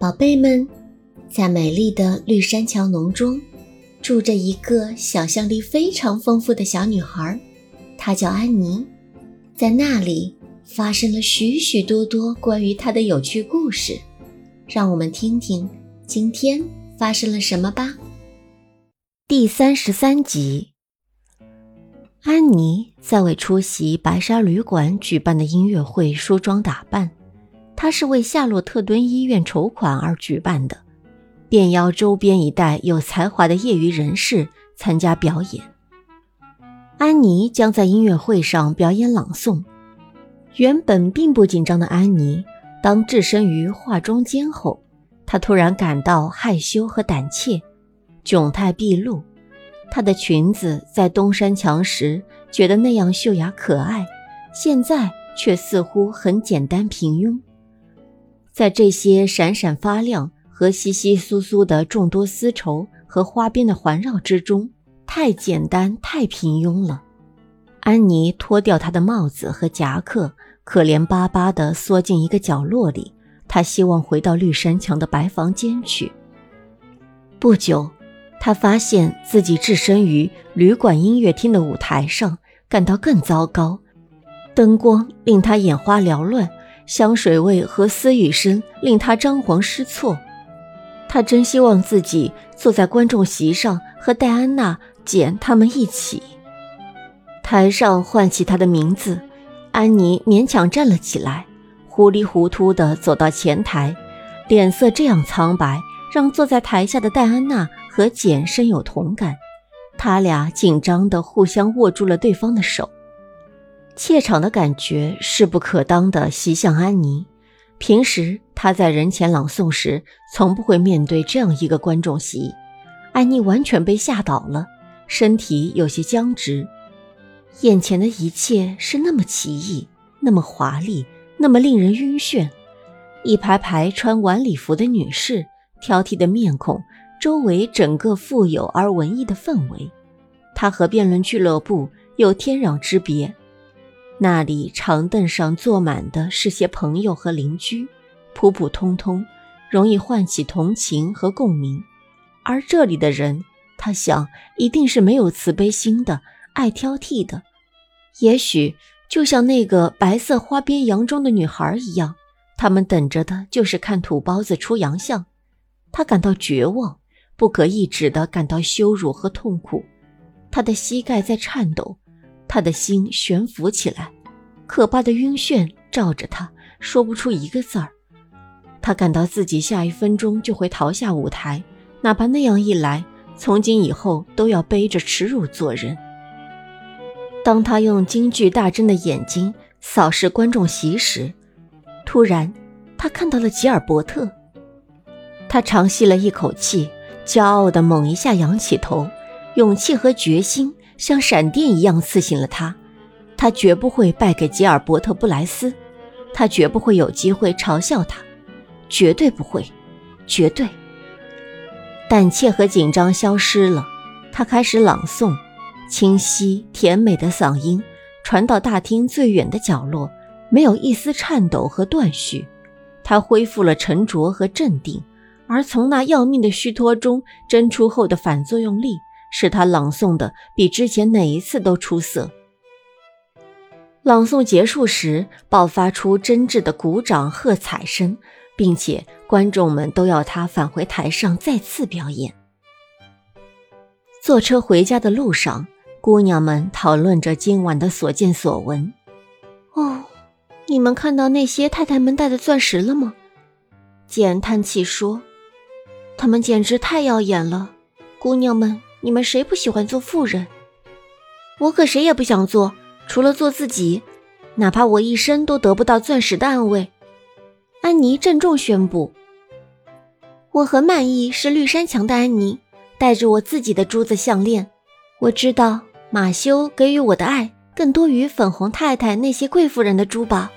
宝贝们，在美丽的绿山桥农庄，住着一个想象力非常丰富的小女孩，她叫安妮。在那里发生了许许多多关于她的有趣故事，让我们听听今天发生了什么吧。第三十三集，安妮在为出席白沙旅馆举办的音乐会梳妆打扮。她是为夏洛特敦医院筹款而举办的，便邀周边一带有才华的业余人士参加表演。安妮将在音乐会上表演朗诵。原本并不紧张的安妮，当置身于化妆间后，她突然感到害羞和胆怯，窘态毕露。她的裙子在东山墙时觉得那样秀雅可爱，现在却似乎很简单平庸。在这些闪闪发亮和稀稀疏疏的众多丝绸和花边的环绕之中，太简单，太平庸了。安妮脱掉她的帽子和夹克，可怜巴巴地缩进一个角落里。她希望回到绿山墙的白房间去。不久，她发现自己置身于旅馆音乐厅的舞台上，感到更糟糕。灯光令她眼花缭乱。香水味和私语声令他张皇失措，他真希望自己坐在观众席上和戴安娜、简他们一起。台上唤起他的名字，安妮勉强站了起来，糊里糊涂地走到前台，脸色这样苍白，让坐在台下的戴安娜和简深有同感。他俩紧张地互相握住了对方的手。怯场的感觉势不可当地袭向安妮。平时她在人前朗诵时，从不会面对这样一个观众席。安妮完全被吓倒了，身体有些僵直。眼前的一切是那么奇异，那么华丽，那么令人晕眩。一排排穿晚礼服的女士，挑剔的面孔，周围整个富有而文艺的氛围，它和辩论俱乐部有天壤之别。那里长凳上坐满的是些朋友和邻居，普普通通，容易唤起同情和共鸣。而这里的人，他想，一定是没有慈悲心的，爱挑剔的。也许就像那个白色花边洋装的女孩一样，他们等着的就是看土包子出洋相。他感到绝望，不可抑制地感到羞辱和痛苦。他的膝盖在颤抖。他的心悬浮起来，可怕的晕眩照着他，说不出一个字儿。他感到自己下一分钟就会逃下舞台，哪怕那样一来，从今以后都要背着耻辱做人。当他用京剧大睁的眼睛扫视观众席时，突然，他看到了吉尔伯特。他长吸了一口气，骄傲地猛一下仰起头，勇气和决心。像闪电一样刺醒了他，他绝不会败给吉尔伯特·布莱斯，他绝不会有机会嘲笑他，绝对不会，绝对。胆怯和紧张消失了，他开始朗诵，清晰甜美的嗓音传到大厅最远的角落，没有一丝颤抖和断续。他恢复了沉着和镇定，而从那要命的虚脱中挣出后的反作用力。使他朗诵的比之前哪一次都出色。朗诵结束时，爆发出真挚的鼓掌喝彩声，并且观众们都要他返回台上再次表演。坐车回家的路上，姑娘们讨论着今晚的所见所闻。哦，你们看到那些太太们戴的钻石了吗？简叹气说：“它们简直太耀眼了，姑娘们。”你们谁不喜欢做富人？我可谁也不想做，除了做自己，哪怕我一生都得不到钻石的安慰。安妮郑重宣布：“我很满意是绿山墙的安妮，带着我自己的珠子项链。我知道马修给予我的爱更多于粉红太太那些贵妇人的珠宝。”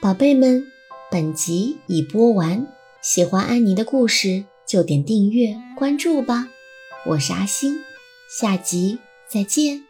宝贝们，本集已播完，喜欢安妮的故事就点订阅关注吧。我是阿星，下集再见。